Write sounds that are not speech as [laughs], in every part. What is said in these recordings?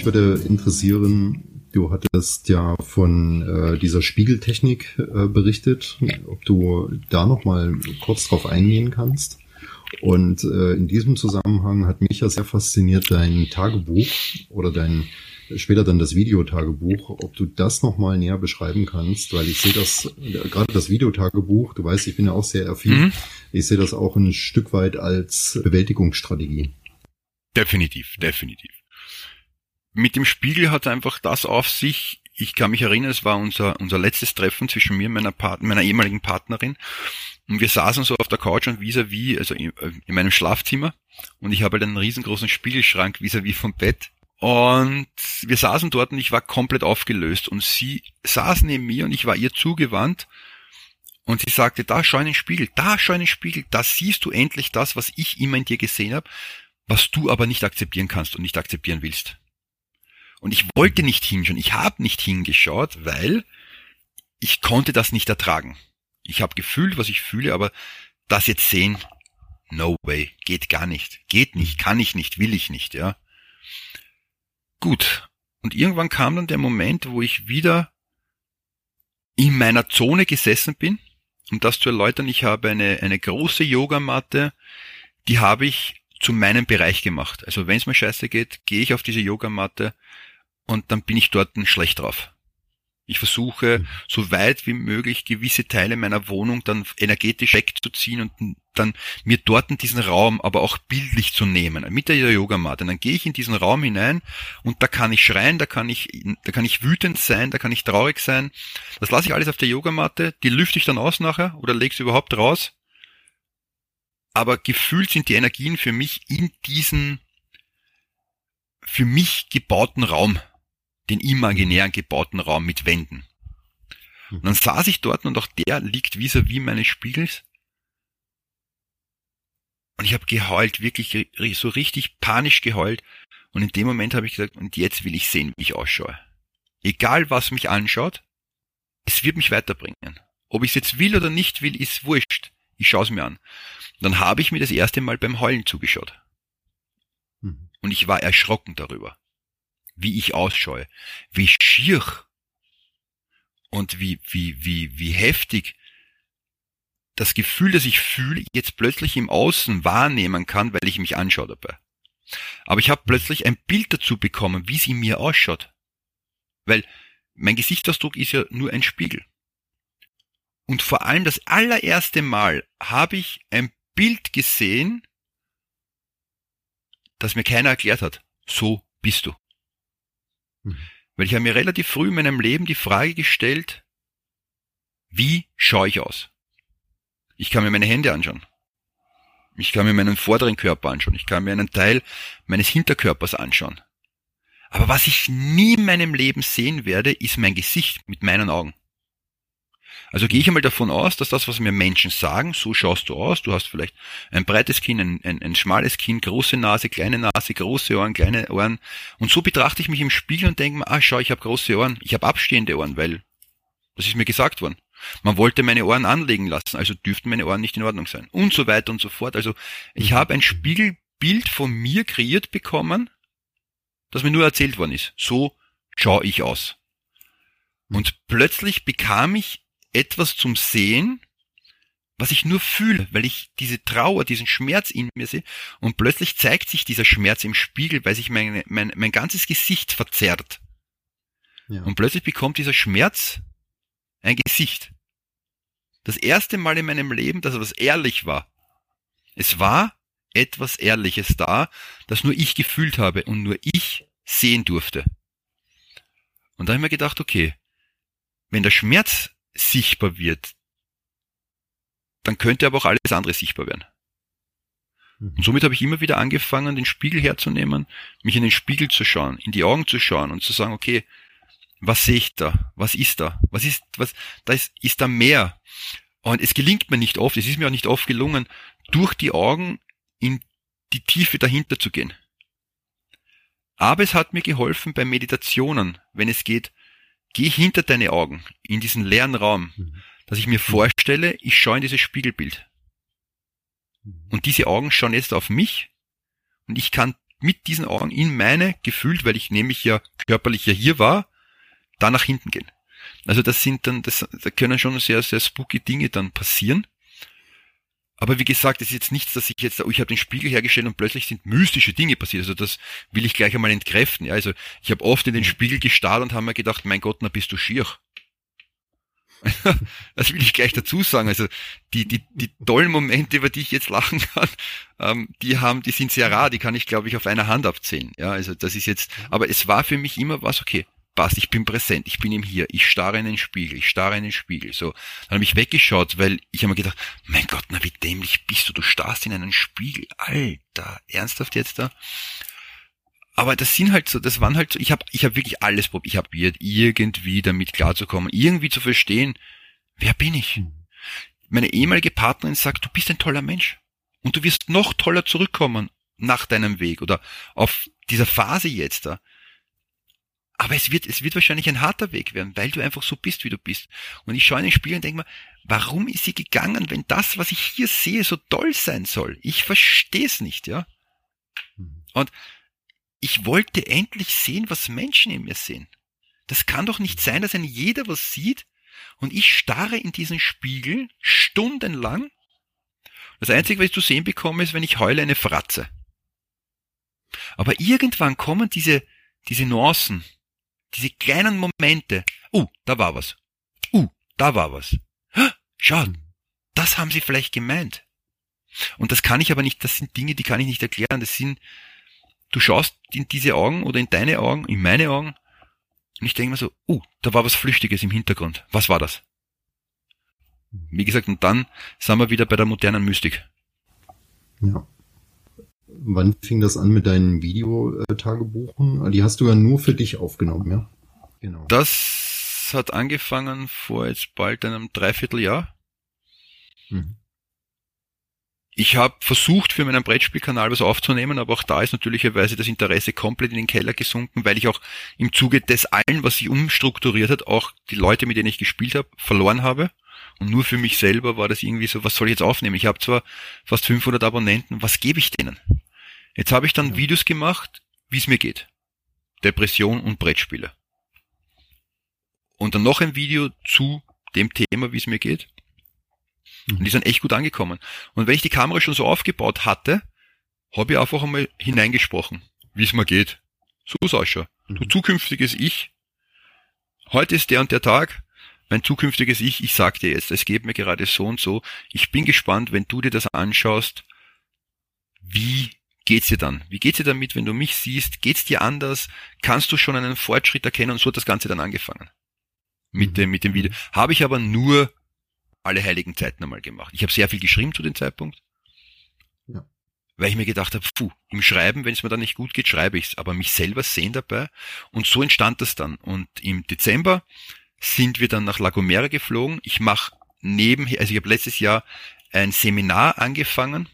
mich würde interessieren, du hattest ja von äh, dieser Spiegeltechnik äh, berichtet, ob du da noch mal kurz drauf eingehen kannst. Und äh, in diesem Zusammenhang hat mich ja sehr fasziniert dein Tagebuch oder dein später dann das Videotagebuch, ob du das nochmal näher beschreiben kannst, weil ich sehe das, gerade das Videotagebuch, du weißt, ich bin ja auch sehr affin, mhm. ich sehe das auch ein Stück weit als Bewältigungsstrategie. Definitiv, definitiv. Mit dem Spiegel hat einfach das auf sich, ich kann mich erinnern, es war unser, unser letztes Treffen zwischen mir und meiner, Part meiner ehemaligen Partnerin. Und wir saßen so auf der Couch und vis-à-vis, -vis, also in, in, meinem Schlafzimmer. Und ich habe halt einen riesengroßen Spiegelschrank vis-à-vis -vis vom Bett. Und wir saßen dort und ich war komplett aufgelöst. Und sie saß neben mir und ich war ihr zugewandt. Und sie sagte, da schau in den Spiegel, da schau in den Spiegel, da siehst du endlich das, was ich immer in dir gesehen habe, was du aber nicht akzeptieren kannst und nicht akzeptieren willst. Und ich wollte nicht hinschauen, ich habe nicht hingeschaut, weil ich konnte das nicht ertragen. Ich habe gefühlt, was ich fühle, aber das jetzt sehen, no way, geht gar nicht, geht nicht, kann ich nicht, will ich nicht, ja. Gut. Und irgendwann kam dann der Moment, wo ich wieder in meiner Zone gesessen bin. Um das zu erläutern, ich habe eine, eine große Yogamatte, die habe ich zu meinem Bereich gemacht. Also wenn es mir scheiße geht, gehe ich auf diese Yogamatte und dann bin ich dort schlecht drauf. Ich versuche, mhm. so weit wie möglich gewisse Teile meiner Wohnung dann energetisch wegzuziehen und dann mir dort diesen Raum aber auch bildlich zu nehmen, mit der Yogamatte. Dann gehe ich in diesen Raum hinein und da kann ich schreien, da kann ich, da kann ich wütend sein, da kann ich traurig sein. Das lasse ich alles auf der Yogamatte, die lüfte ich dann aus nachher oder lege sie überhaupt raus. Aber gefühlt sind die Energien für mich in diesen für mich gebauten Raum den imaginären gebauten Raum mit Wänden. Und dann saß ich dort und auch der liegt vis-à-vis -vis meines Spiegels. Und ich habe geheult, wirklich so richtig panisch geheult. Und in dem Moment habe ich gesagt, und jetzt will ich sehen, wie ich ausschaue. Egal was mich anschaut, es wird mich weiterbringen. Ob ich es jetzt will oder nicht will, ist wurscht. Ich schaue es mir an. Und dann habe ich mir das erste Mal beim Heulen zugeschaut. Mhm. Und ich war erschrocken darüber wie ich ausschaue, wie schier und wie, wie, wie, wie heftig das Gefühl, das ich fühle, jetzt plötzlich im Außen wahrnehmen kann, weil ich mich anschaue dabei. Aber ich habe plötzlich ein Bild dazu bekommen, wie es in mir ausschaut. Weil mein Gesichtsausdruck ist ja nur ein Spiegel. Und vor allem das allererste Mal habe ich ein Bild gesehen, das mir keiner erklärt hat. So bist du. Mhm. Weil ich habe mir relativ früh in meinem Leben die Frage gestellt, wie schaue ich aus? Ich kann mir meine Hände anschauen. Ich kann mir meinen vorderen Körper anschauen. Ich kann mir einen Teil meines Hinterkörpers anschauen. Aber was ich nie in meinem Leben sehen werde, ist mein Gesicht mit meinen Augen. Also gehe ich einmal davon aus, dass das, was mir Menschen sagen, so schaust du aus, du hast vielleicht ein breites Kinn, ein, ein, ein schmales Kinn, große Nase, kleine Nase, große Ohren, kleine Ohren. Und so betrachte ich mich im Spiegel und denke mir, ah schau, ich habe große Ohren, ich habe abstehende Ohren, weil das ist mir gesagt worden. Man wollte meine Ohren anlegen lassen, also dürften meine Ohren nicht in Ordnung sein. Und so weiter und so fort. Also ich habe ein Spiegelbild von mir kreiert bekommen, das mir nur erzählt worden ist. So schaue ich aus. Und plötzlich bekam ich etwas zum Sehen, was ich nur fühle, weil ich diese Trauer, diesen Schmerz in mir sehe und plötzlich zeigt sich dieser Schmerz im Spiegel, weil sich mein, mein, mein ganzes Gesicht verzerrt. Ja. Und plötzlich bekommt dieser Schmerz ein Gesicht. Das erste Mal in meinem Leben, dass etwas ehrlich war. Es war etwas Ehrliches da, das nur ich gefühlt habe und nur ich sehen durfte. Und da habe ich mir gedacht, okay, wenn der Schmerz sichtbar wird, dann könnte aber auch alles andere sichtbar werden. Mhm. Und somit habe ich immer wieder angefangen, den Spiegel herzunehmen, mich in den Spiegel zu schauen, in die Augen zu schauen und zu sagen, okay, was sehe ich da? Was ist da? Was ist, was, da ist, ist da mehr? Und es gelingt mir nicht oft, es ist mir auch nicht oft gelungen, durch die Augen in die Tiefe dahinter zu gehen. Aber es hat mir geholfen bei Meditationen, wenn es geht, geh hinter deine Augen in diesen leeren Raum, mhm. dass ich mir vorstelle, ich schaue in dieses Spiegelbild. Mhm. Und diese Augen schauen jetzt auf mich und ich kann mit diesen Augen in meine, gefühlt, weil ich nämlich ja körperlich ja hier war, da nach hinten gehen. Also das sind dann, das, da können schon sehr, sehr spooky Dinge dann passieren. Aber wie gesagt, es ist jetzt nichts, dass ich jetzt, oh, ich habe den Spiegel hergestellt und plötzlich sind mystische Dinge passiert. Also das will ich gleich einmal entkräften. Ja, also ich habe oft in den Spiegel gestarrt und habe mir gedacht, mein Gott, na bist du schier. [laughs] das will ich gleich dazu sagen. Also die, die, die tollen Momente, über die ich jetzt lachen kann, ähm, die haben, die sind sehr rar, die kann ich, glaube ich, auf einer Hand abzählen. Ja, also das ist jetzt, aber es war für mich immer was, okay, passt, ich bin präsent, ich bin ihm hier, ich starre in den Spiegel, ich starre in den Spiegel. So, dann habe ich weggeschaut, weil ich habe mir gedacht, mein Gott, na wie dämlich bist du, du starrst in einen Spiegel, Alter, ernsthaft jetzt da? Aber das sind halt so, das waren halt so, ich habe ich hab wirklich alles probiert. Ich habe probiert, irgendwie damit klarzukommen, irgendwie zu verstehen, wer bin ich? Meine ehemalige Partnerin sagt, du bist ein toller Mensch. Und du wirst noch toller zurückkommen nach deinem Weg oder auf dieser Phase jetzt da. Aber es wird, es wird wahrscheinlich ein harter Weg werden, weil du einfach so bist, wie du bist. Und ich schaue in den Spiegel und denke mir, warum ist sie gegangen, wenn das, was ich hier sehe, so toll sein soll? Ich verstehe es nicht, ja. Mhm. Und ich wollte endlich sehen, was Menschen in mir sehen. Das kann doch nicht sein, dass ein jeder was sieht und ich starre in diesen Spiegel stundenlang. Das Einzige, was ich zu sehen bekomme, ist, wenn ich heule, eine Fratze. Aber irgendwann kommen diese, diese Nuancen, diese kleinen Momente. Uh, da war was. Uh, da war was. Schau, das haben sie vielleicht gemeint. Und das kann ich aber nicht, das sind Dinge, die kann ich nicht erklären. Das sind, du schaust in diese Augen oder in deine Augen, in meine Augen, und ich denke mir so, uh, da war was Flüchtiges im Hintergrund. Was war das? Wie gesagt, und dann sind wir wieder bei der modernen Mystik. Ja. Wann fing das an mit deinen Videotagebuchen? Die hast du ja nur für dich aufgenommen, ja? Genau. Das hat angefangen vor jetzt bald einem Dreivierteljahr. Mhm. Ich habe versucht, für meinen Brettspielkanal was aufzunehmen, aber auch da ist natürlicherweise das Interesse komplett in den Keller gesunken, weil ich auch im Zuge des allen, was sich umstrukturiert hat, auch die Leute, mit denen ich gespielt habe, verloren habe. Und nur für mich selber war das irgendwie so, was soll ich jetzt aufnehmen? Ich habe zwar fast 500 Abonnenten, was gebe ich denen? Jetzt habe ich dann ja. Videos gemacht, wie es mir geht. Depression und Brettspiele. Und dann noch ein Video zu dem Thema, wie es mir geht. Und die sind echt gut angekommen. Und wenn ich die Kamera schon so aufgebaut hatte, habe ich einfach einmal hineingesprochen, wie es mir geht. So Sascha, mhm. du zukünftiges Ich, heute ist der und der Tag, mein zukünftiges Ich, ich sag dir jetzt, es geht mir gerade so und so. Ich bin gespannt, wenn du dir das anschaust, wie geht's dir dann? Wie geht's dir damit, wenn du mich siehst? Geht's dir anders? Kannst du schon einen Fortschritt erkennen? Und so hat das Ganze dann angefangen. Mit mhm. dem, mit dem Video. Habe ich aber nur alle heiligen Zeiten einmal gemacht. Ich habe sehr viel geschrieben zu dem Zeitpunkt. Ja. Weil ich mir gedacht habe, puh, im Schreiben, wenn es mir dann nicht gut geht, schreibe ich's, aber mich selber sehen dabei. Und so entstand das dann. Und im Dezember sind wir dann nach La Gomera geflogen. Ich mache nebenher, also ich habe letztes Jahr ein Seminar angefangen,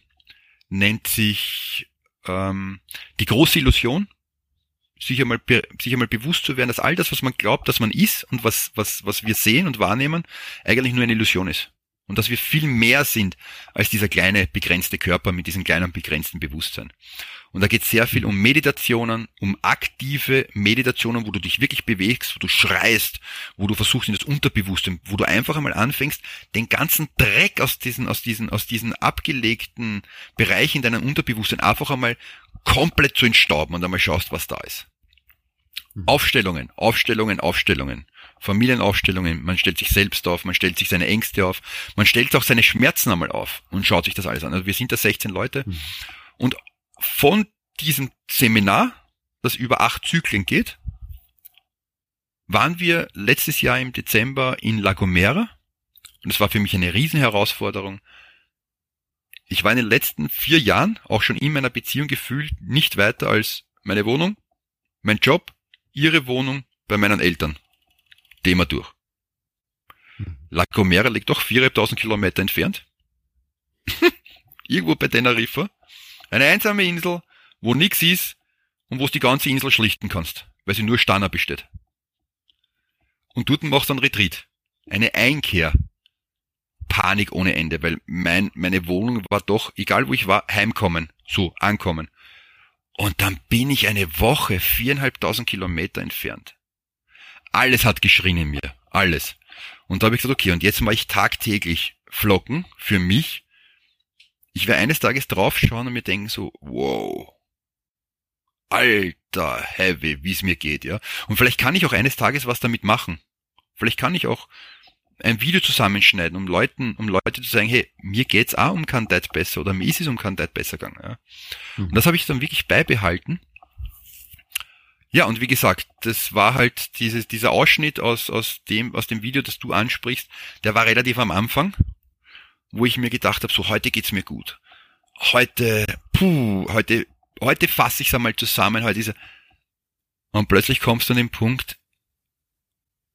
nennt sich ähm, die große Illusion, sich einmal, sich einmal bewusst zu werden, dass all das, was man glaubt, dass man ist und was, was, was wir sehen und wahrnehmen, eigentlich nur eine Illusion ist. Und dass wir viel mehr sind als dieser kleine begrenzte Körper mit diesem kleinen begrenzten Bewusstsein. Und da geht es sehr viel um Meditationen, um aktive Meditationen, wo du dich wirklich bewegst, wo du schreist, wo du versuchst in das Unterbewusste, wo du einfach einmal anfängst, den ganzen Dreck aus diesen, aus diesen, aus diesen abgelegten Bereichen in deinem Unterbewusstsein einfach einmal komplett zu entstauben und einmal schaust, was da ist. Mhm. Aufstellungen, Aufstellungen, Aufstellungen. Familienaufstellungen, man stellt sich selbst auf, man stellt sich seine Ängste auf, man stellt auch seine Schmerzen einmal auf und schaut sich das alles an. Also wir sind da 16 Leute mhm. und von diesem Seminar, das über acht Zyklen geht, waren wir letztes Jahr im Dezember in La Gomera und es war für mich eine Riesenherausforderung. Ich war in den letzten vier Jahren auch schon in meiner Beziehung gefühlt nicht weiter als meine Wohnung, mein Job, ihre Wohnung bei meinen Eltern. Thema durch. La Gomera liegt doch 4.500 Kilometer entfernt. [laughs] Irgendwo bei Teneriffa. Eine einsame Insel, wo nix ist und wo du die ganze Insel schlichten kannst, weil sie nur Stanner besteht. Und dort machst du einen Retreat. Eine Einkehr. Panik ohne Ende, weil mein, meine Wohnung war doch, egal wo ich war, heimkommen. So, ankommen. Und dann bin ich eine Woche viereinhalbtausend Kilometer entfernt. Alles hat geschrien in mir. Alles. Und da habe ich gesagt, okay, und jetzt mache ich tagtäglich Flocken für mich. Ich werde eines Tages draufschauen und mir denken so, wow, alter Heavy, wie es mir geht, ja. Und vielleicht kann ich auch eines Tages was damit machen. Vielleicht kann ich auch ein Video zusammenschneiden, um Leuten, um Leute zu sagen, hey, mir geht's auch um Kandidate besser oder mir ist es um Kandidate besser gegangen. Ja. Mhm. Und das habe ich dann wirklich beibehalten. Ja, und wie gesagt, das war halt dieses, dieser Ausschnitt aus, aus dem, aus dem Video, das du ansprichst, der war relativ am Anfang, wo ich mir gedacht habe, so heute geht's mir gut. Heute, puh, heute, heute fasse ich es einmal zusammen, heute ist. Und plötzlich kommst du an den Punkt,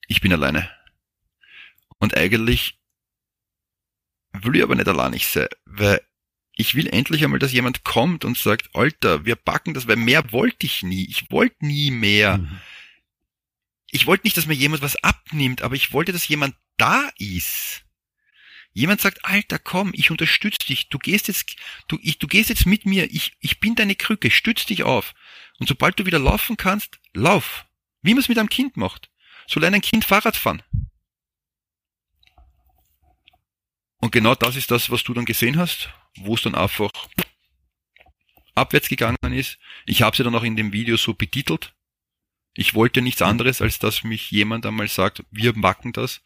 ich bin alleine. Und eigentlich will ich aber nicht allein sein, weil ich will endlich einmal, dass jemand kommt und sagt, Alter, wir packen das, weil mehr wollte ich nie. Ich wollte nie mehr. Mhm. Ich wollte nicht, dass mir jemand was abnimmt, aber ich wollte, dass jemand da ist. Jemand sagt, Alter, komm, ich unterstütze dich. Du gehst jetzt, du, ich, du gehst jetzt mit mir. Ich, ich bin deine Krücke. Stütz dich auf. Und sobald du wieder laufen kannst, lauf. Wie man es mit einem Kind macht. So lernt ein Kind Fahrrad fahren. Und genau das ist das, was du dann gesehen hast, wo es dann einfach abwärts gegangen ist. Ich habe sie dann auch in dem Video so betitelt. Ich wollte nichts anderes, als dass mich jemand einmal sagt, wir machen das.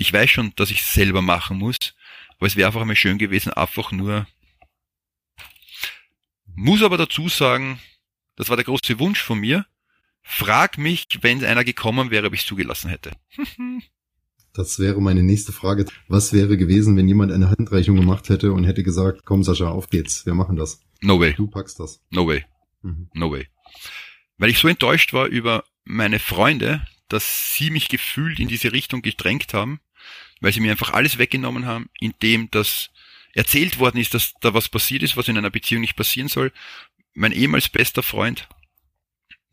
Ich weiß schon, dass ich es selber machen muss, aber es wäre einfach einmal schön gewesen, einfach nur. Muss aber dazu sagen, das war der große Wunsch von mir. Frag mich, wenn einer gekommen wäre, ob ich es zugelassen hätte. [laughs] Das wäre meine nächste Frage. Was wäre gewesen, wenn jemand eine Handreichung gemacht hätte und hätte gesagt, komm Sascha, auf geht's, wir machen das. No way. Du packst das. No way. Mhm. No way. Weil ich so enttäuscht war über meine Freunde, dass sie mich gefühlt in diese Richtung gedrängt haben, weil sie mir einfach alles weggenommen haben, indem das erzählt worden ist, dass da was passiert ist, was in einer Beziehung nicht passieren soll. Mein ehemals bester Freund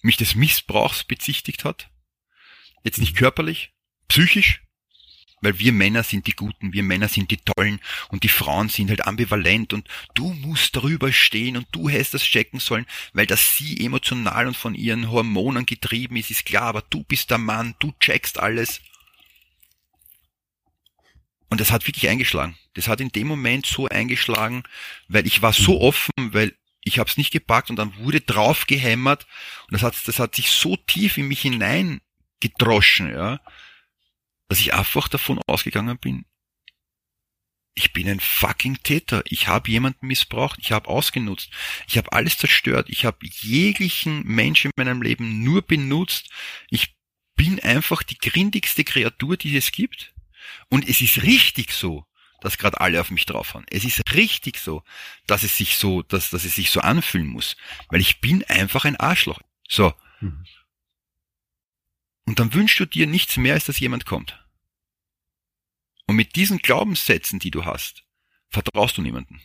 mich des Missbrauchs bezichtigt hat. Jetzt nicht körperlich, psychisch, weil wir Männer sind die Guten, wir Männer sind die Tollen und die Frauen sind halt ambivalent und du musst darüber stehen und du hättest das checken sollen, weil das sie emotional und von ihren Hormonen getrieben ist, ist klar, aber du bist der Mann, du checkst alles. Und das hat wirklich eingeschlagen. Das hat in dem Moment so eingeschlagen, weil ich war so offen, weil ich habe es nicht gepackt und dann wurde drauf gehämmert und das hat, das hat sich so tief in mich hinein gedroschen, ja, dass ich einfach davon ausgegangen bin, ich bin ein fucking Täter. Ich habe jemanden missbraucht, ich habe ausgenutzt, ich habe alles zerstört, ich habe jeglichen Menschen in meinem Leben nur benutzt. Ich bin einfach die grindigste Kreatur, die es gibt. Und es ist richtig so, dass gerade alle auf mich draufhauen. Es ist richtig so, dass es sich so, dass, dass es sich so anfühlen muss. Weil ich bin einfach ein Arschloch. So. Mhm. Und dann wünschst du dir nichts mehr, als dass jemand kommt. Und mit diesen Glaubenssätzen, die du hast, vertraust du niemanden.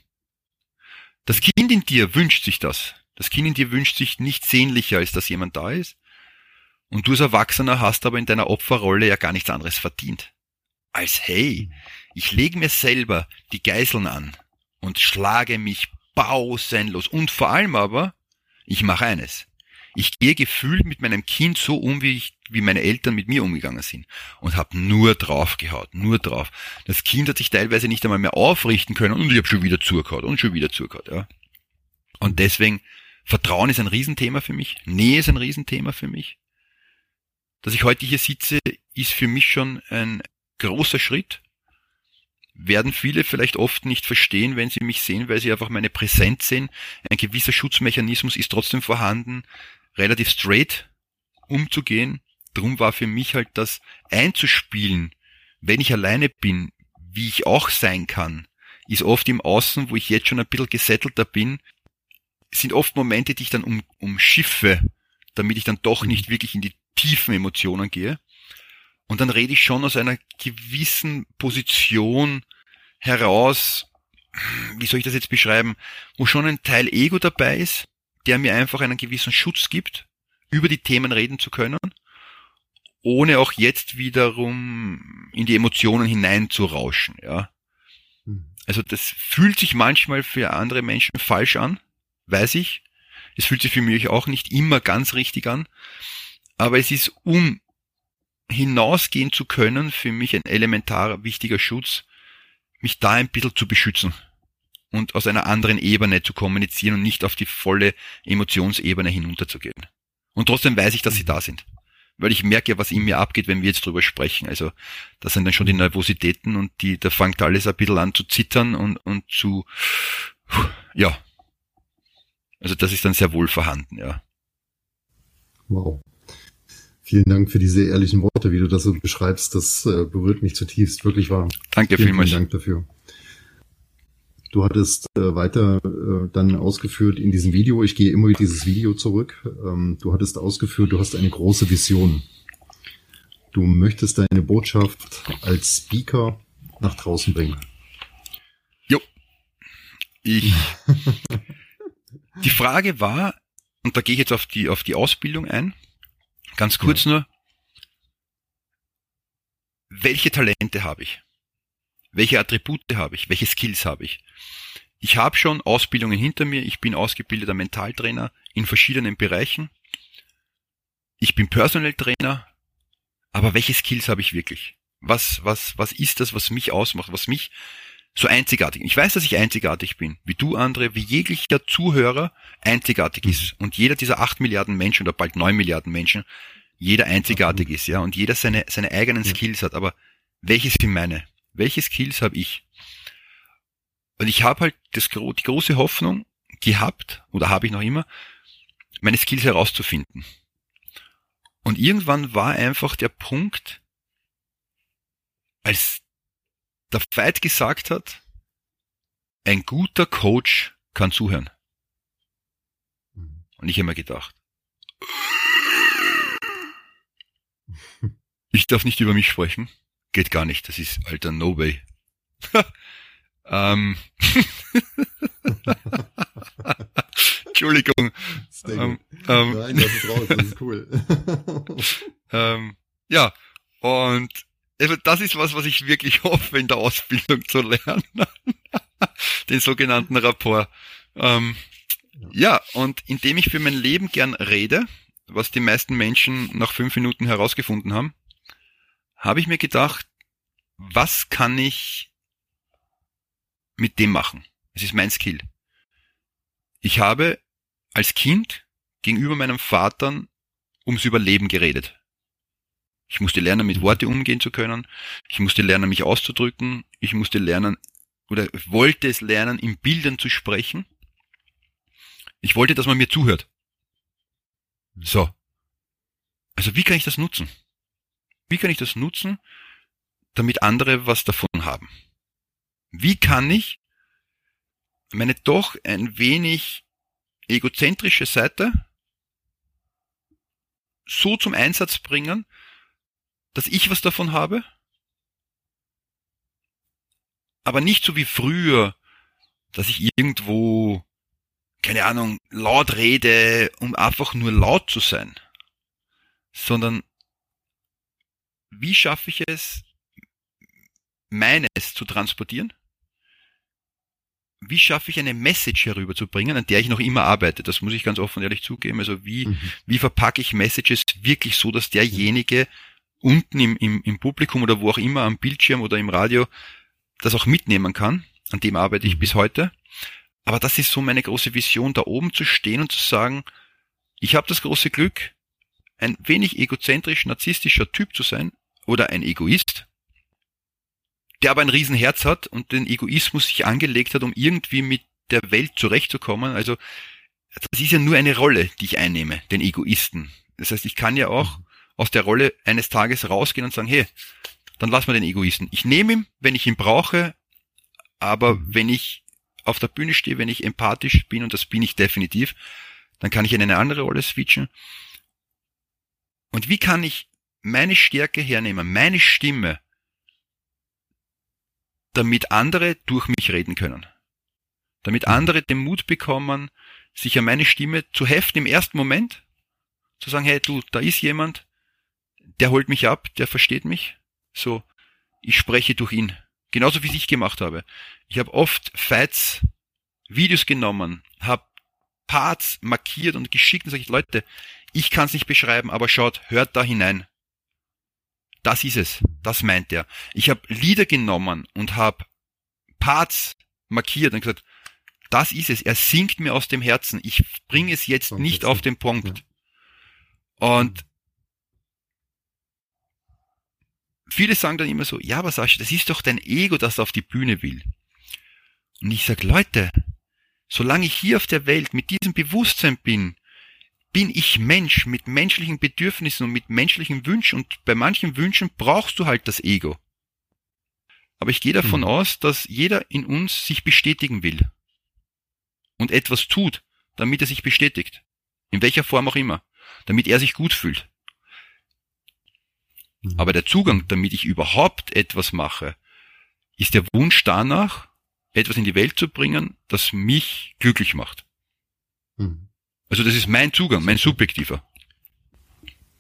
Das Kind in dir wünscht sich das. Das Kind in dir wünscht sich nichts sehnlicher, als dass jemand da ist. Und du als Erwachsener hast aber in deiner Opferrolle ja gar nichts anderes verdient. Als hey, ich lege mir selber die Geiseln an und schlage mich pausenlos. Und vor allem aber, ich mache eines ich gehe gefühlt mit meinem Kind so um, wie, ich, wie meine Eltern mit mir umgegangen sind. Und habe nur draufgehaut, nur drauf. Das Kind hat sich teilweise nicht einmal mehr aufrichten können und ich habe schon wieder zugehaut und schon wieder zugehaut. Ja. Und deswegen, Vertrauen ist ein Riesenthema für mich. Nähe ist ein Riesenthema für mich. Dass ich heute hier sitze, ist für mich schon ein großer Schritt. Werden viele vielleicht oft nicht verstehen, wenn sie mich sehen, weil sie einfach meine Präsenz sehen. Ein gewisser Schutzmechanismus ist trotzdem vorhanden relativ straight umzugehen. Drum war für mich halt das einzuspielen, wenn ich alleine bin, wie ich auch sein kann, ist oft im Außen, wo ich jetzt schon ein bisschen gesettelter bin, sind oft Momente, die ich dann um, umschiffe, damit ich dann doch nicht wirklich in die tiefen Emotionen gehe. Und dann rede ich schon aus einer gewissen Position heraus, wie soll ich das jetzt beschreiben, wo schon ein Teil Ego dabei ist, der mir einfach einen gewissen Schutz gibt, über die Themen reden zu können, ohne auch jetzt wiederum in die Emotionen hineinzurauschen, ja. Hm. Also das fühlt sich manchmal für andere Menschen falsch an, weiß ich. Es fühlt sich für mich auch nicht immer ganz richtig an. Aber es ist, um hinausgehen zu können, für mich ein elementarer, wichtiger Schutz, mich da ein bisschen zu beschützen und aus einer anderen Ebene zu kommunizieren und nicht auf die volle Emotionsebene hinunterzugehen. Und trotzdem weiß ich, dass sie da sind. Weil ich merke was in mir abgeht, wenn wir jetzt drüber sprechen. Also das sind dann schon die Nervositäten und die, da fängt alles ein bisschen an zu zittern und, und zu, ja. Also das ist dann sehr wohl vorhanden, ja. Wow. Vielen Dank für diese ehrlichen Worte, wie du das so beschreibst. Das äh, berührt mich zutiefst. Wirklich wahr. Danke vielen, vielmals. Vielen Dank dafür. Du hattest äh, weiter äh, dann ausgeführt in diesem Video, ich gehe immer mit dieses Video zurück, ähm, du hattest ausgeführt, du hast eine große Vision. Du möchtest deine Botschaft als Speaker nach draußen bringen. Jo. Ich. [laughs] die Frage war, und da gehe ich jetzt auf die, auf die Ausbildung ein, ganz kurz ja. nur, welche Talente habe ich? Welche Attribute habe ich? Welche Skills habe ich? Ich habe schon Ausbildungen hinter mir. Ich bin ausgebildeter Mentaltrainer in verschiedenen Bereichen. Ich bin Personal Trainer. Aber welche Skills habe ich wirklich? Was, was, was ist das, was mich ausmacht, was mich so einzigartig. Ich weiß, dass ich einzigartig bin, wie du, andere, wie jeglicher Zuhörer einzigartig ist. Und jeder dieser acht Milliarden Menschen oder bald neun Milliarden Menschen, jeder einzigartig ist, ja, und jeder seine, seine eigenen Skills hat. Aber welches sind meine? welche Skills habe ich? Und ich habe halt das, die große Hoffnung gehabt, oder habe ich noch immer, meine Skills herauszufinden. Und irgendwann war einfach der Punkt, als der Veit gesagt hat, ein guter Coach kann zuhören. Und ich habe mir gedacht, [laughs] ich darf nicht über mich sprechen. Geht gar nicht, das ist alter No Way. [laughs] ähm. [laughs] Entschuldigung. Ähm, ähm, Nein, das ist raus, das ist cool. ähm, ja, und das ist was, was ich wirklich [laughs] hoffe, in der Ausbildung zu lernen. [laughs] Den sogenannten Rapport. Ähm, ja, und indem ich für mein Leben gern rede, was die meisten Menschen nach fünf Minuten herausgefunden haben, habe ich mir gedacht, was kann ich mit dem machen? Es ist mein Skill. Ich habe als Kind gegenüber meinem Vater ums Überleben geredet. Ich musste lernen, mit Worte umgehen zu können. Ich musste lernen, mich auszudrücken. Ich musste lernen oder wollte es lernen, in Bildern zu sprechen. Ich wollte, dass man mir zuhört. So. Also wie kann ich das nutzen? Wie kann ich das nutzen, damit andere was davon haben? Wie kann ich meine doch ein wenig egozentrische Seite so zum Einsatz bringen, dass ich was davon habe, aber nicht so wie früher, dass ich irgendwo, keine Ahnung, laut rede, um einfach nur laut zu sein, sondern wie schaffe ich es, meines zu transportieren? Wie schaffe ich eine Message herüberzubringen, an der ich noch immer arbeite? Das muss ich ganz offen und ehrlich zugeben. Also wie, mhm. wie verpacke ich Messages wirklich so, dass derjenige unten im, im, im Publikum oder wo auch immer am Bildschirm oder im Radio das auch mitnehmen kann? An dem arbeite ich mhm. bis heute. Aber das ist so meine große Vision, da oben zu stehen und zu sagen, ich habe das große Glück, ein wenig egozentrisch, narzisstischer Typ zu sein oder ein Egoist, der aber ein Riesenherz hat und den Egoismus sich angelegt hat, um irgendwie mit der Welt zurechtzukommen. Also das ist ja nur eine Rolle, die ich einnehme, den Egoisten. Das heißt, ich kann ja auch aus der Rolle eines Tages rausgehen und sagen, hey, dann lass mal den Egoisten. Ich nehme ihn, wenn ich ihn brauche, aber wenn ich auf der Bühne stehe, wenn ich empathisch bin, und das bin ich definitiv, dann kann ich in eine andere Rolle switchen. Und wie kann ich meine Stärke hernehmen, meine Stimme, damit andere durch mich reden können. Damit mhm. andere den Mut bekommen, sich an meine Stimme zu heften im ersten Moment, zu sagen, hey du, da ist jemand, der holt mich ab, der versteht mich. So, ich spreche durch ihn. Genauso wie ich gemacht habe. Ich habe oft Fights, Videos genommen, habe Parts markiert und geschickt und sage ich, Leute, ich kann es nicht beschreiben, aber schaut, hört da hinein. Das ist es. Das meint er. Ich habe Lieder genommen und habe Parts markiert und gesagt, das ist es. Er singt mir aus dem Herzen. Ich bringe es jetzt nicht auf den Punkt. Und viele sagen dann immer so, ja, aber Sascha, das ist doch dein Ego, das auf die Bühne will. Und ich sag, Leute, solange ich hier auf der Welt mit diesem Bewusstsein bin, bin ich Mensch mit menschlichen Bedürfnissen und mit menschlichen Wünschen und bei manchen Wünschen brauchst du halt das Ego. Aber ich gehe davon mhm. aus, dass jeder in uns sich bestätigen will und etwas tut, damit er sich bestätigt. In welcher Form auch immer. Damit er sich gut fühlt. Mhm. Aber der Zugang, damit ich überhaupt etwas mache, ist der Wunsch danach, etwas in die Welt zu bringen, das mich glücklich macht. Mhm. Also das ist mein Zugang, mein subjektiver.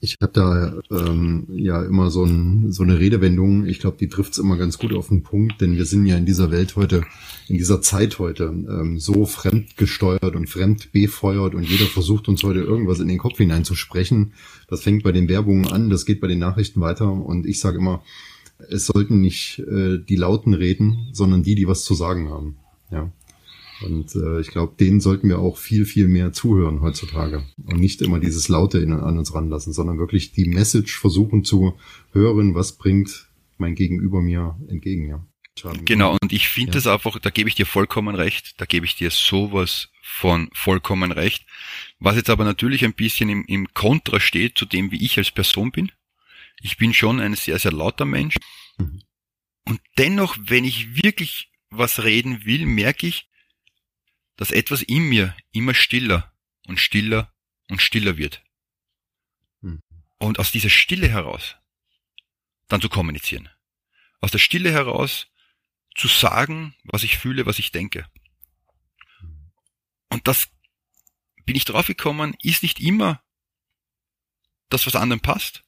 Ich habe da ähm, ja immer so, ein, so eine Redewendung, ich glaube, die trifft es immer ganz gut auf den Punkt, denn wir sind ja in dieser Welt heute, in dieser Zeit heute ähm, so fremdgesteuert und fremdbefeuert und jeder versucht uns heute irgendwas in den Kopf hineinzusprechen. Das fängt bei den Werbungen an, das geht bei den Nachrichten weiter und ich sage immer, es sollten nicht äh, die Lauten reden, sondern die, die was zu sagen haben. Ja. Und äh, ich glaube, denen sollten wir auch viel, viel mehr zuhören heutzutage und nicht immer dieses Laute in, an uns ranlassen, sondern wirklich die Message versuchen zu hören, was bringt mein Gegenüber mir entgegen, ja. Schaden. Genau, und ich finde ja. das einfach, da gebe ich dir vollkommen recht, da gebe ich dir sowas von vollkommen recht. Was jetzt aber natürlich ein bisschen im, im Kontra steht zu dem, wie ich als Person bin. Ich bin schon ein sehr, sehr lauter Mensch. Mhm. Und dennoch, wenn ich wirklich was reden will, merke ich, dass etwas in mir immer stiller und stiller und stiller wird. Hm. Und aus dieser Stille heraus dann zu kommunizieren. Aus der Stille heraus zu sagen, was ich fühle, was ich denke. Und das bin ich draufgekommen, ist nicht immer das, was anderen passt.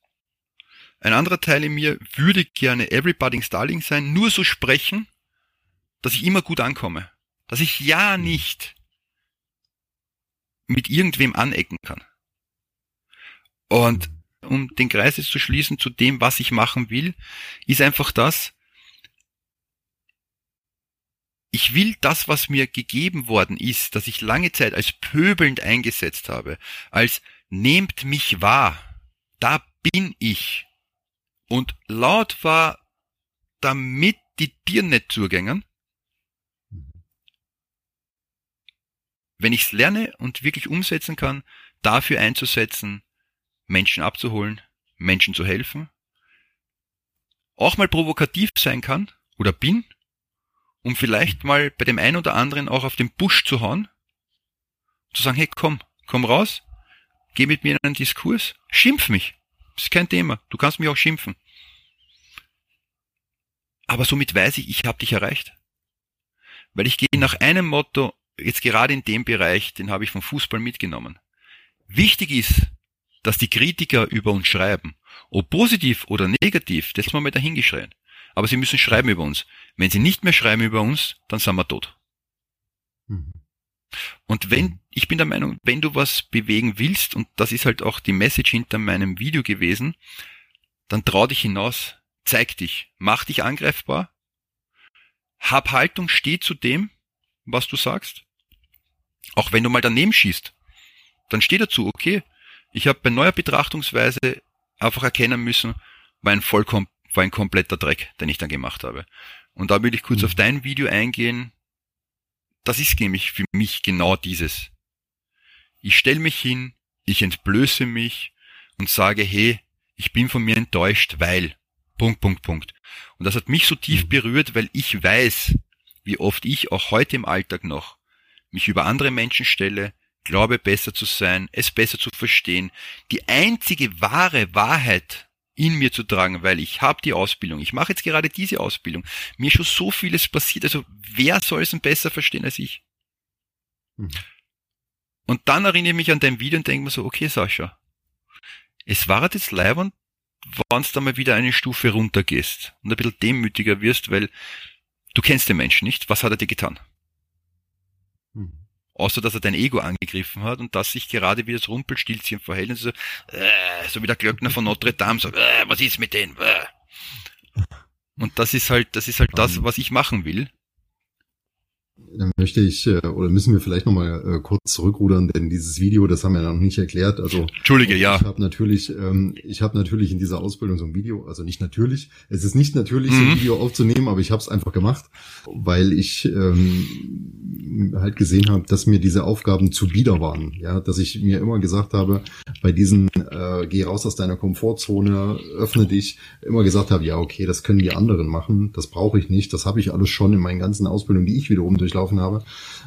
Ein anderer Teil in mir würde gerne Everybody's Darling sein, nur so sprechen, dass ich immer gut ankomme dass ich ja nicht mit irgendwem anecken kann. Und um den Kreis jetzt zu schließen zu dem, was ich machen will, ist einfach das, ich will das, was mir gegeben worden ist, dass ich lange Zeit als pöbelnd eingesetzt habe, als nehmt mich wahr, da bin ich. Und laut war damit die Tieren nicht zugängen, wenn ich es lerne und wirklich umsetzen kann, dafür einzusetzen, Menschen abzuholen, Menschen zu helfen, auch mal provokativ sein kann oder bin, um vielleicht mal bei dem einen oder anderen auch auf den Busch zu hauen, zu sagen, hey, komm, komm raus, geh mit mir in einen Diskurs, schimpf mich, ist kein Thema, du kannst mich auch schimpfen. Aber somit weiß ich, ich habe dich erreicht. Weil ich gehe nach einem Motto jetzt gerade in dem Bereich, den habe ich vom Fußball mitgenommen. Wichtig ist, dass die Kritiker über uns schreiben. Ob positiv oder negativ, das haben wir mal dahingeschrien. Aber sie müssen schreiben über uns. Wenn sie nicht mehr schreiben über uns, dann sind wir tot. Mhm. Und wenn, ich bin der Meinung, wenn du was bewegen willst, und das ist halt auch die Message hinter meinem Video gewesen, dann trau dich hinaus, zeig dich, mach dich angreifbar, hab Haltung, steh zu dem, was du sagst. Auch wenn du mal daneben schießt, dann steh dazu, okay, ich habe bei neuer Betrachtungsweise einfach erkennen müssen, war ein vollkommen, war ein kompletter Dreck, den ich dann gemacht habe. Und da will ich kurz mhm. auf dein Video eingehen. Das ist nämlich für mich genau dieses. Ich stelle mich hin, ich entblöße mich und sage, hey, ich bin von mir enttäuscht, weil, Punkt, Punkt, Punkt. Und das hat mich so tief mhm. berührt, weil ich weiß, wie oft ich auch heute im Alltag noch mich über andere Menschen stelle, glaube besser zu sein, es besser zu verstehen, die einzige wahre Wahrheit in mir zu tragen, weil ich habe die Ausbildung, ich mache jetzt gerade diese Ausbildung, mir schon so vieles passiert, also wer soll es denn besser verstehen als ich? Hm. Und dann erinnere ich mich an dein Video und denke mir so, okay Sascha, es war jetzt live und wenn du mal wieder eine Stufe runtergehst und ein bisschen demütiger wirst, weil Du kennst den Menschen nicht. Was hat er dir getan? Außer dass er dein Ego angegriffen hat und dass sich gerade wie das Rumpelstilzchen verhält und so, äh, so wie der Glöckner von Notre Dame so, äh, was ist mit denen? Äh. Und das ist halt, das ist halt das, was ich machen will. Dann möchte ich, äh, oder müssen wir vielleicht nochmal äh, kurz zurückrudern, denn dieses Video, das haben wir noch nicht erklärt. Also Entschuldige, ja. Ich habe natürlich, ähm, ich habe natürlich in dieser Ausbildung so ein Video, also nicht natürlich, es ist nicht natürlich, mhm. so ein mhm. Video aufzunehmen, aber ich habe es einfach gemacht, weil ich ähm, halt gesehen habe, dass mir diese Aufgaben zu bieder waren. Ja, dass ich mir immer gesagt habe, bei diesen äh, geh raus aus deiner Komfortzone, öffne dich, immer gesagt habe, ja, okay, das können die anderen machen, das brauche ich nicht, das habe ich alles schon in meinen ganzen Ausbildungen, die ich wiederum durchlaufen habe.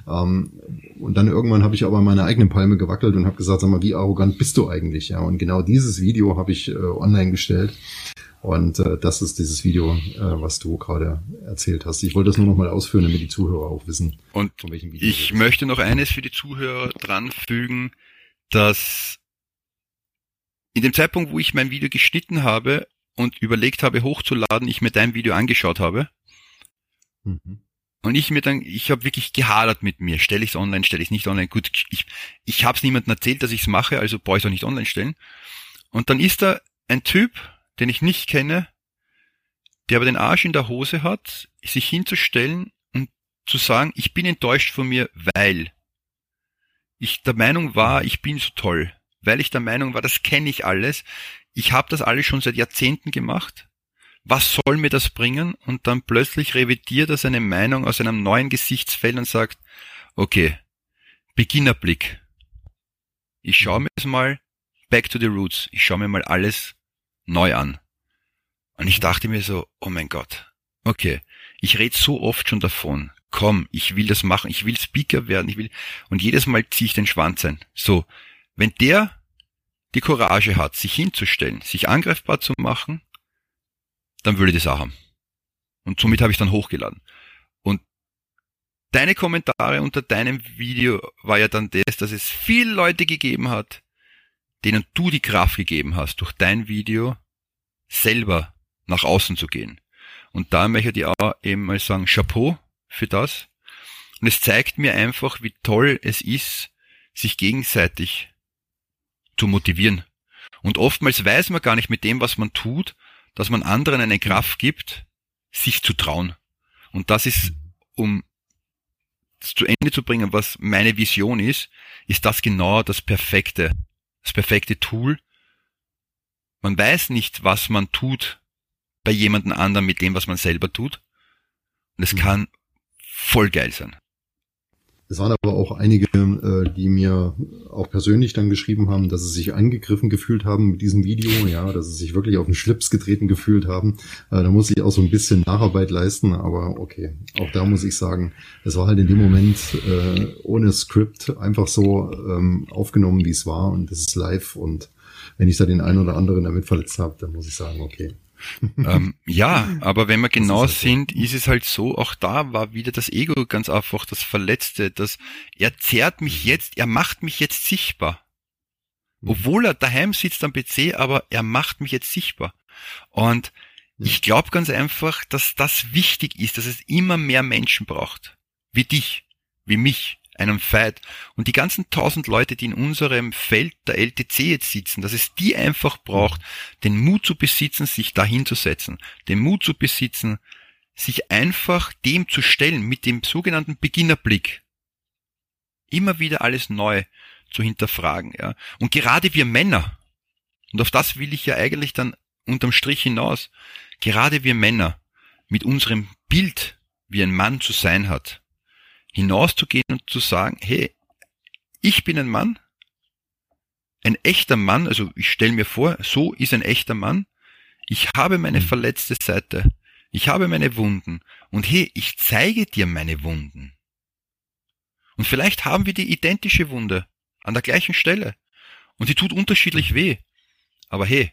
Ähm, und dann irgendwann habe ich aber meine eigene Palme gewackelt und habe gesagt, sag mal, wie arrogant bist du eigentlich? Ja, und genau dieses Video habe ich äh, online gestellt. Und äh, das ist dieses Video, äh, was du gerade erzählt hast. Ich wollte das nur noch mal ausführen, damit die Zuhörer auch wissen, und von welchem Video. Ich möchte noch eines für die Zuhörer dranfügen, dass in dem Zeitpunkt, wo ich mein Video geschnitten habe und überlegt habe, hochzuladen, ich mir dein Video angeschaut habe. Mhm. Und ich mir dann, ich habe wirklich gehadert mit mir. Stelle ich es online, stelle ich es nicht online. Gut, ich, ich habe es niemandem erzählt, dass ich es mache, also brauche ich es auch nicht online stellen. Und dann ist da ein Typ, den ich nicht kenne, der aber den Arsch in der Hose hat, sich hinzustellen und zu sagen, ich bin enttäuscht von mir, weil ich der Meinung war, ich bin so toll. Weil ich der Meinung war, das kenne ich alles. Ich habe das alles schon seit Jahrzehnten gemacht was soll mir das bringen? Und dann plötzlich revidiert er seine Meinung aus einem neuen Gesichtsfeld und sagt, okay, Beginnerblick. Ich schaue mir jetzt mal back to the roots. Ich schaue mir mal alles neu an. Und ich dachte mir so, oh mein Gott, okay, ich rede so oft schon davon. Komm, ich will das machen, ich will Speaker werden, ich will, und jedes Mal ziehe ich den Schwanz ein. So, wenn der die Courage hat, sich hinzustellen, sich angreifbar zu machen, dann würde ich das auch haben. Und somit habe ich dann hochgeladen. Und deine Kommentare unter deinem Video war ja dann das, dass es viele Leute gegeben hat, denen du die Kraft gegeben hast, durch dein Video selber nach außen zu gehen. Und da möchte ich auch eben mal sagen, Chapeau für das. Und es zeigt mir einfach, wie toll es ist, sich gegenseitig zu motivieren. Und oftmals weiß man gar nicht mit dem, was man tut, dass man anderen eine Kraft gibt, sich zu trauen. Und das ist, um das zu Ende zu bringen, was meine Vision ist, ist das genau das perfekte, das perfekte Tool. Man weiß nicht, was man tut bei jemandem anderen mit dem, was man selber tut. Und es mhm. kann voll geil sein. Es waren aber auch einige, äh, die mir auch persönlich dann geschrieben haben, dass sie sich angegriffen gefühlt haben mit diesem Video, ja, dass sie sich wirklich auf den Schlips getreten gefühlt haben. Äh, da muss ich auch so ein bisschen Nacharbeit leisten, aber okay. Auch da muss ich sagen, es war halt in dem Moment äh, ohne Skript einfach so ähm, aufgenommen, wie es war und das ist live und wenn ich da den einen oder anderen damit verletzt habe, dann muss ich sagen, okay, ähm, [laughs] ja, aber wenn wir genau ist halt sind, ist es halt so, auch da war wieder das Ego ganz einfach das Verletzte, dass er zerrt mich mhm. jetzt, er macht mich jetzt sichtbar. Mhm. Obwohl er daheim sitzt am PC, aber er macht mich jetzt sichtbar. Und ich glaube ganz einfach, dass das wichtig ist, dass es immer mehr Menschen braucht. Wie dich, wie mich, einem Fight. Und die ganzen tausend Leute, die in unserem Feld der LTC jetzt sitzen, dass es die einfach braucht, den Mut zu besitzen, sich dahin zu setzen, den Mut zu besitzen, sich einfach dem zu stellen, mit dem sogenannten Beginnerblick. Immer wieder alles neu zu hinterfragen, ja. Und gerade wir Männer, und auf das will ich ja eigentlich dann unterm Strich hinaus, gerade wir Männer mit unserem Bild, wie ein Mann zu sein hat, hinauszugehen und zu sagen, hey, ich bin ein Mann, ein echter Mann, also ich stelle mir vor, so ist ein echter Mann, ich habe meine mhm. verletzte Seite, ich habe meine Wunden und hey, ich zeige dir meine Wunden. Und vielleicht haben wir die identische Wunde an der gleichen Stelle und die tut unterschiedlich weh. Aber hey,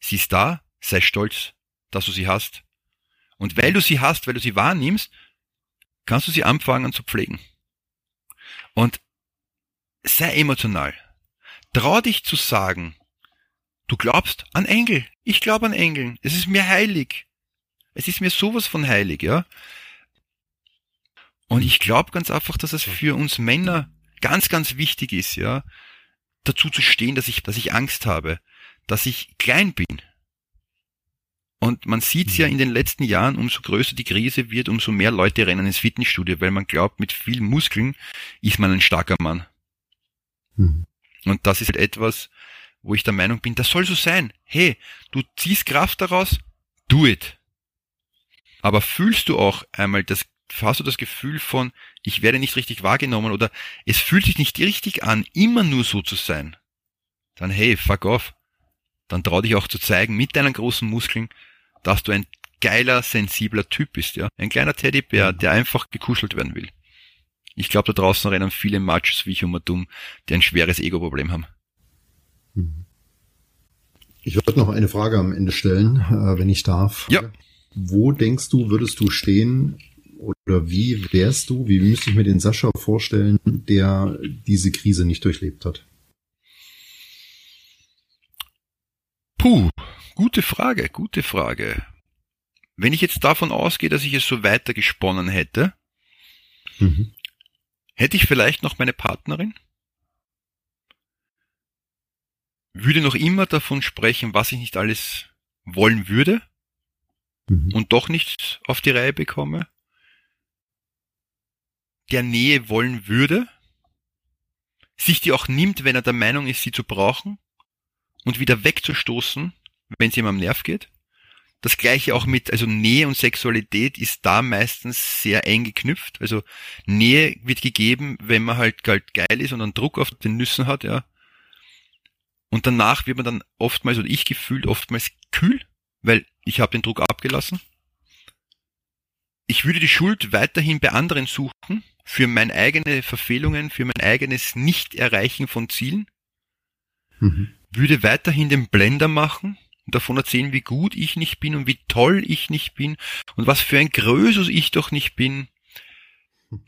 sie ist da, sei stolz, dass du sie hast. Und weil du sie hast, weil du sie wahrnimmst, kannst du sie anfangen zu pflegen. Und sei emotional. Trau dich zu sagen, du glaubst an Engel. Ich glaube an Engeln. Es ist mir heilig. Es ist mir sowas von heilig, ja. Und ich glaube ganz einfach, dass es für uns Männer ganz, ganz wichtig ist, ja, dazu zu stehen, dass ich, dass ich Angst habe, dass ich klein bin. Und man sieht es ja mhm. in den letzten Jahren, umso größer die Krise wird, umso mehr Leute rennen ins Fitnessstudio, weil man glaubt, mit viel Muskeln ist man ein starker Mann. Mhm. Und das ist halt etwas, wo ich der Meinung bin, das soll so sein. Hey, du ziehst Kraft daraus, do it. Aber fühlst du auch einmal das, hast du das Gefühl von, ich werde nicht richtig wahrgenommen oder es fühlt sich nicht richtig an, immer nur so zu sein, dann hey, fuck off. Dann trau dich auch zu zeigen mit deinen großen Muskeln, dass du ein geiler, sensibler Typ bist, ja. Ein kleiner Teddybär, der einfach gekuschelt werden will. Ich glaube, da draußen rennen viele Machos wie ich um dumm, die ein schweres Ego-Problem haben. Mhm. Ich würde noch eine Frage am Ende stellen, äh, wenn ich darf. Ja. Wo denkst du, würdest du stehen oder wie wärst du, wie müsste ich mir den Sascha vorstellen, der diese Krise nicht durchlebt hat? Puh, gute Frage, gute Frage. Wenn ich jetzt davon ausgehe, dass ich es so weiter gesponnen hätte, mhm. hätte ich vielleicht noch meine Partnerin? Würde noch immer davon sprechen, was ich nicht alles wollen würde mhm. und doch nicht auf die Reihe bekomme? der Nähe wollen würde, sich die auch nimmt, wenn er der Meinung ist, sie zu brauchen und wieder wegzustoßen, wenn es ihm am Nerv geht. Das gleiche auch mit, also Nähe und Sexualität ist da meistens sehr eng geknüpft. Also Nähe wird gegeben, wenn man halt, halt geil ist und einen Druck auf den Nüssen hat, ja. Und danach wird man dann oftmals, oder ich gefühlt oftmals kühl, weil ich habe den Druck abgelassen. Ich würde die Schuld weiterhin bei anderen suchen, für meine eigene Verfehlungen, für mein eigenes Nicht-Erreichen von Zielen, mhm. würde weiterhin den Blender machen und davon erzählen, wie gut ich nicht bin und wie toll ich nicht bin und was für ein Größus ich doch nicht bin.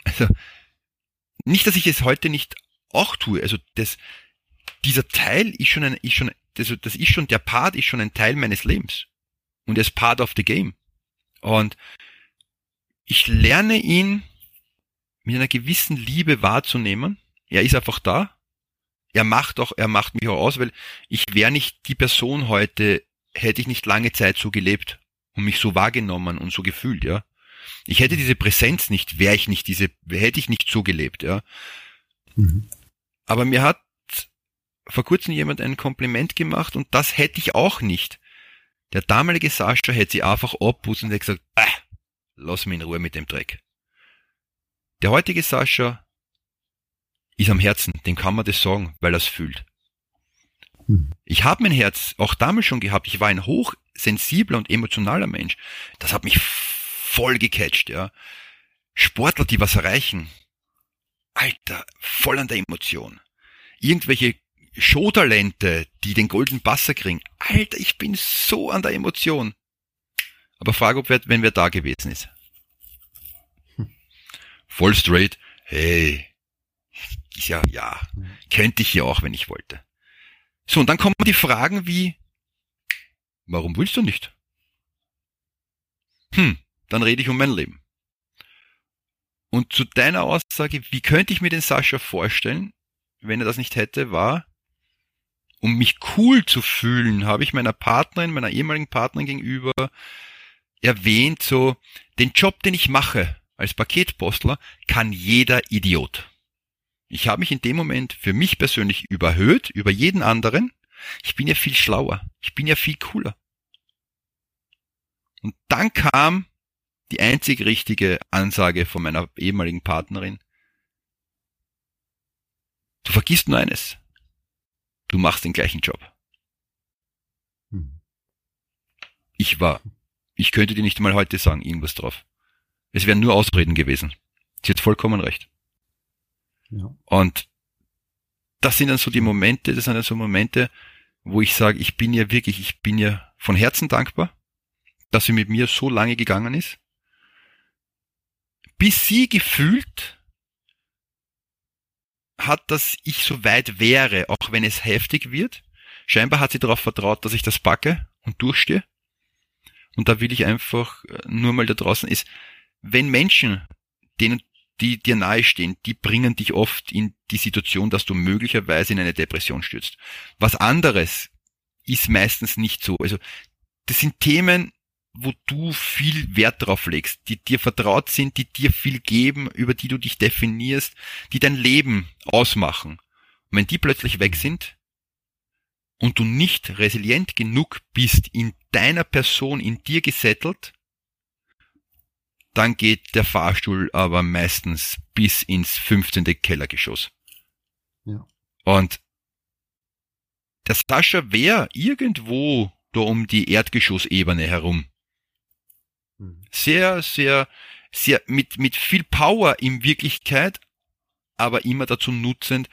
Also, nicht, dass ich es heute nicht auch tue. Also, das, dieser Teil ist schon ein, ist schon, das, das ist schon, der Part ist schon ein Teil meines Lebens. Und er ist Part of the Game. Und ich lerne ihn mit einer gewissen Liebe wahrzunehmen. Er ist einfach da. Er macht auch, er macht mich auch aus, weil ich wäre nicht die Person heute, hätte ich nicht lange Zeit so gelebt und mich so wahrgenommen und so gefühlt, ja. Ich hätte diese Präsenz nicht, wäre ich nicht diese, hätte ich nicht so gelebt, ja. Mhm. Aber mir hat vor kurzem jemand ein Kompliment gemacht und das hätte ich auch nicht. Der damalige Sascha hätte sie einfach abputzen und hätte gesagt, äh, lass mich in Ruhe mit dem Dreck. Der heutige Sascha ist am Herzen, dem kann man das sagen, weil er es fühlt. Hm. Ich habe mein Herz auch damals schon gehabt. Ich war ein hochsensibler und emotionaler Mensch. Das hat mich voll gecatcht, ja. Sportler, die was erreichen. Alter, voll an der Emotion. Irgendwelche Showtalente, die den goldenen Basser kriegen. Alter, ich bin so an der Emotion. Aber frage, ob wer, wenn wer da gewesen ist voll straight, hey, ist ja, ja, könnte ich ja auch, wenn ich wollte. So, und dann kommen die Fragen wie, warum willst du nicht? Hm, dann rede ich um mein Leben. Und zu deiner Aussage, wie könnte ich mir den Sascha vorstellen, wenn er das nicht hätte, war, um mich cool zu fühlen, habe ich meiner Partnerin, meiner ehemaligen Partnerin gegenüber erwähnt, so, den Job, den ich mache, als Paketpostler kann jeder Idiot. Ich habe mich in dem Moment für mich persönlich überhöht über jeden anderen. Ich bin ja viel schlauer. Ich bin ja viel cooler. Und dann kam die einzig richtige Ansage von meiner ehemaligen Partnerin. Du vergisst nur eines. Du machst den gleichen Job. Hm. Ich war, ich könnte dir nicht mal heute sagen, irgendwas drauf. Es wären nur Ausreden gewesen. Sie hat vollkommen recht. Und das sind dann so die Momente, das sind dann so Momente, wo ich sage, ich bin ja wirklich, ich bin ja von Herzen dankbar, dass sie mit mir so lange gegangen ist, bis sie gefühlt hat, dass ich so weit wäre, auch wenn es heftig wird. Scheinbar hat sie darauf vertraut, dass ich das packe und durchstehe. Und da will ich einfach äh, nur mal da draußen ist, wenn Menschen, denen, die dir nahestehen, die bringen dich oft in die Situation, dass du möglicherweise in eine Depression stürzt. Was anderes ist meistens nicht so. Also das sind Themen, wo du viel Wert drauf legst, die dir vertraut sind, die dir viel geben, über die du dich definierst, die dein Leben ausmachen. Und wenn die plötzlich weg sind und du nicht resilient genug bist, in deiner Person, in dir gesettelt, dann geht der Fahrstuhl aber meistens bis ins 15. Kellergeschoss. Ja. Und der Sascha wäre irgendwo da um die Erdgeschossebene herum. Hm. Sehr, sehr, sehr mit, mit viel Power in Wirklichkeit, aber immer dazu nutzend,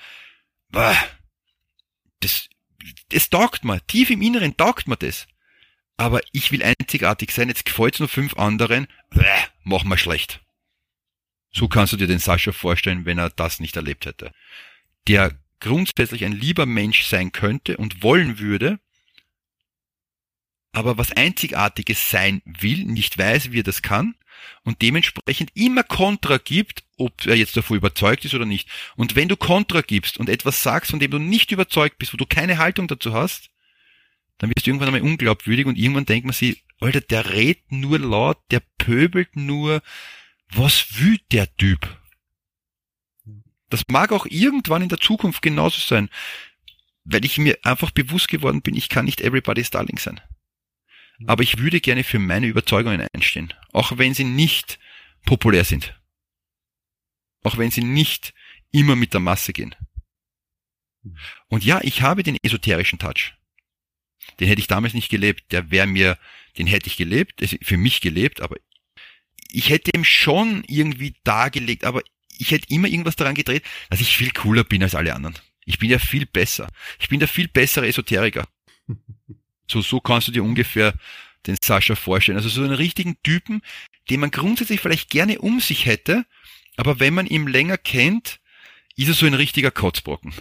das, das taugt mir. Tief im Inneren taugt mir das. Aber ich will einzigartig sein, jetzt gefällt's nur fünf anderen, mach mal schlecht. So kannst du dir den Sascha vorstellen, wenn er das nicht erlebt hätte. Der grundsätzlich ein lieber Mensch sein könnte und wollen würde, aber was Einzigartiges sein will, nicht weiß, wie er das kann und dementsprechend immer Kontra gibt, ob er jetzt davor überzeugt ist oder nicht. Und wenn du Kontra gibst und etwas sagst, von dem du nicht überzeugt bist, wo du keine Haltung dazu hast, dann wirst du irgendwann einmal unglaubwürdig und irgendwann denkt man sich, Alter, der redet nur laut, der pöbelt nur, was will der Typ? Das mag auch irgendwann in der Zukunft genauso sein, weil ich mir einfach bewusst geworden bin, ich kann nicht everybody's darling sein. Aber ich würde gerne für meine Überzeugungen einstehen, auch wenn sie nicht populär sind. Auch wenn sie nicht immer mit der Masse gehen. Und ja, ich habe den esoterischen Touch. Den hätte ich damals nicht gelebt. Der wäre mir, den hätte ich gelebt, für mich gelebt, aber ich hätte ihm schon irgendwie dargelegt, aber ich hätte immer irgendwas daran gedreht, dass ich viel cooler bin als alle anderen. Ich bin ja viel besser. Ich bin der viel bessere Esoteriker. [laughs] So, so kannst du dir ungefähr den Sascha vorstellen. Also so einen richtigen Typen, den man grundsätzlich vielleicht gerne um sich hätte, aber wenn man ihn länger kennt, ist er so ein richtiger Kotzbrocken.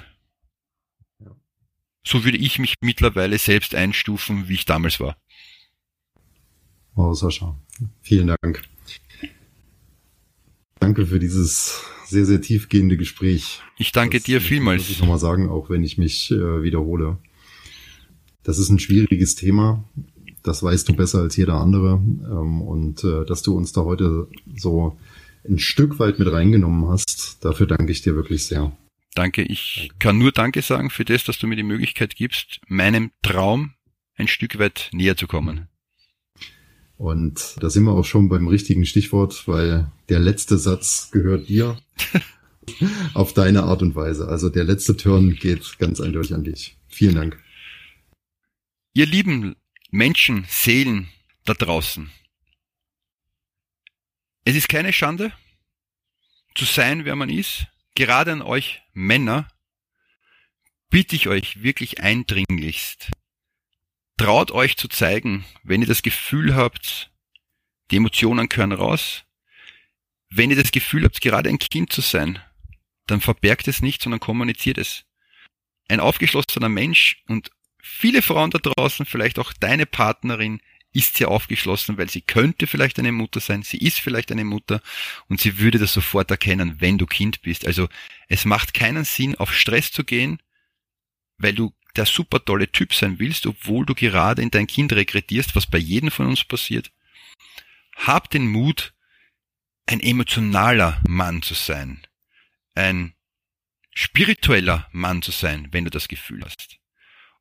So würde ich mich mittlerweile selbst einstufen, wie ich damals war. Wow, Sascha. Vielen Dank. Danke für dieses sehr, sehr tiefgehende Gespräch. Ich danke das, dir vielmals. Muss ich nochmal sagen, auch wenn ich mich äh, wiederhole. Das ist ein schwieriges Thema. Das weißt du besser als jeder andere. Ähm, und äh, dass du uns da heute so ein Stück weit mit reingenommen hast, dafür danke ich dir wirklich sehr. Danke. Ich danke. kann nur Danke sagen für das, dass du mir die Möglichkeit gibst, meinem Traum ein Stück weit näher zu kommen. Und da sind wir auch schon beim richtigen Stichwort, weil der letzte Satz gehört dir [laughs] auf deine Art und Weise. Also der letzte Turn geht ganz eindeutig an dich. Vielen Dank. Ihr lieben Menschen, Seelen da draußen. Es ist keine Schande, zu sein, wer man ist. Gerade an euch Männer bitte ich euch wirklich eindringlichst. Traut euch zu zeigen, wenn ihr das Gefühl habt, die Emotionen gehören raus. Wenn ihr das Gefühl habt, gerade ein Kind zu sein, dann verbergt es nicht, sondern kommuniziert es. Ein aufgeschlossener Mensch und viele Frauen da draußen, vielleicht auch deine Partnerin, ist sehr aufgeschlossen, weil sie könnte vielleicht eine Mutter sein, sie ist vielleicht eine Mutter und sie würde das sofort erkennen, wenn du Kind bist. Also es macht keinen Sinn, auf Stress zu gehen, weil du der super tolle Typ sein willst, obwohl du gerade in dein Kind regrettierst, was bei jedem von uns passiert. Hab den Mut, ein emotionaler Mann zu sein, ein spiritueller Mann zu sein, wenn du das Gefühl hast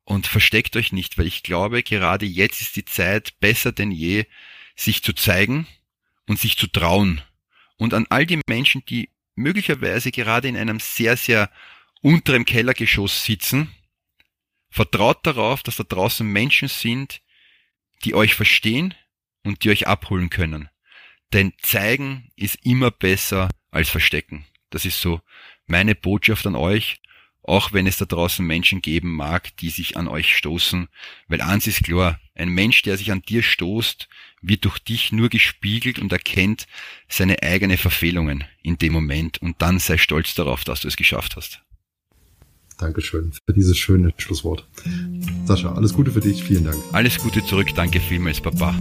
und versteckt euch nicht, weil ich glaube, gerade jetzt ist die Zeit besser denn je, sich zu zeigen und sich zu trauen. Und an all die Menschen, die möglicherweise gerade in einem sehr, sehr unteren Kellergeschoss sitzen, vertraut darauf, dass da draußen Menschen sind, die euch verstehen und die euch abholen können. Denn zeigen ist immer besser als verstecken. Das ist so meine Botschaft an euch auch wenn es da draußen Menschen geben mag, die sich an euch stoßen, weil eins ist klar, ein Mensch, der sich an dir stoßt, wird durch dich nur gespiegelt und erkennt seine eigenen Verfehlungen in dem Moment und dann sei stolz darauf, dass du es geschafft hast. Dankeschön für dieses schöne Schlusswort. Sascha, alles Gute für dich, vielen Dank. Alles Gute zurück, danke vielmals, Papa.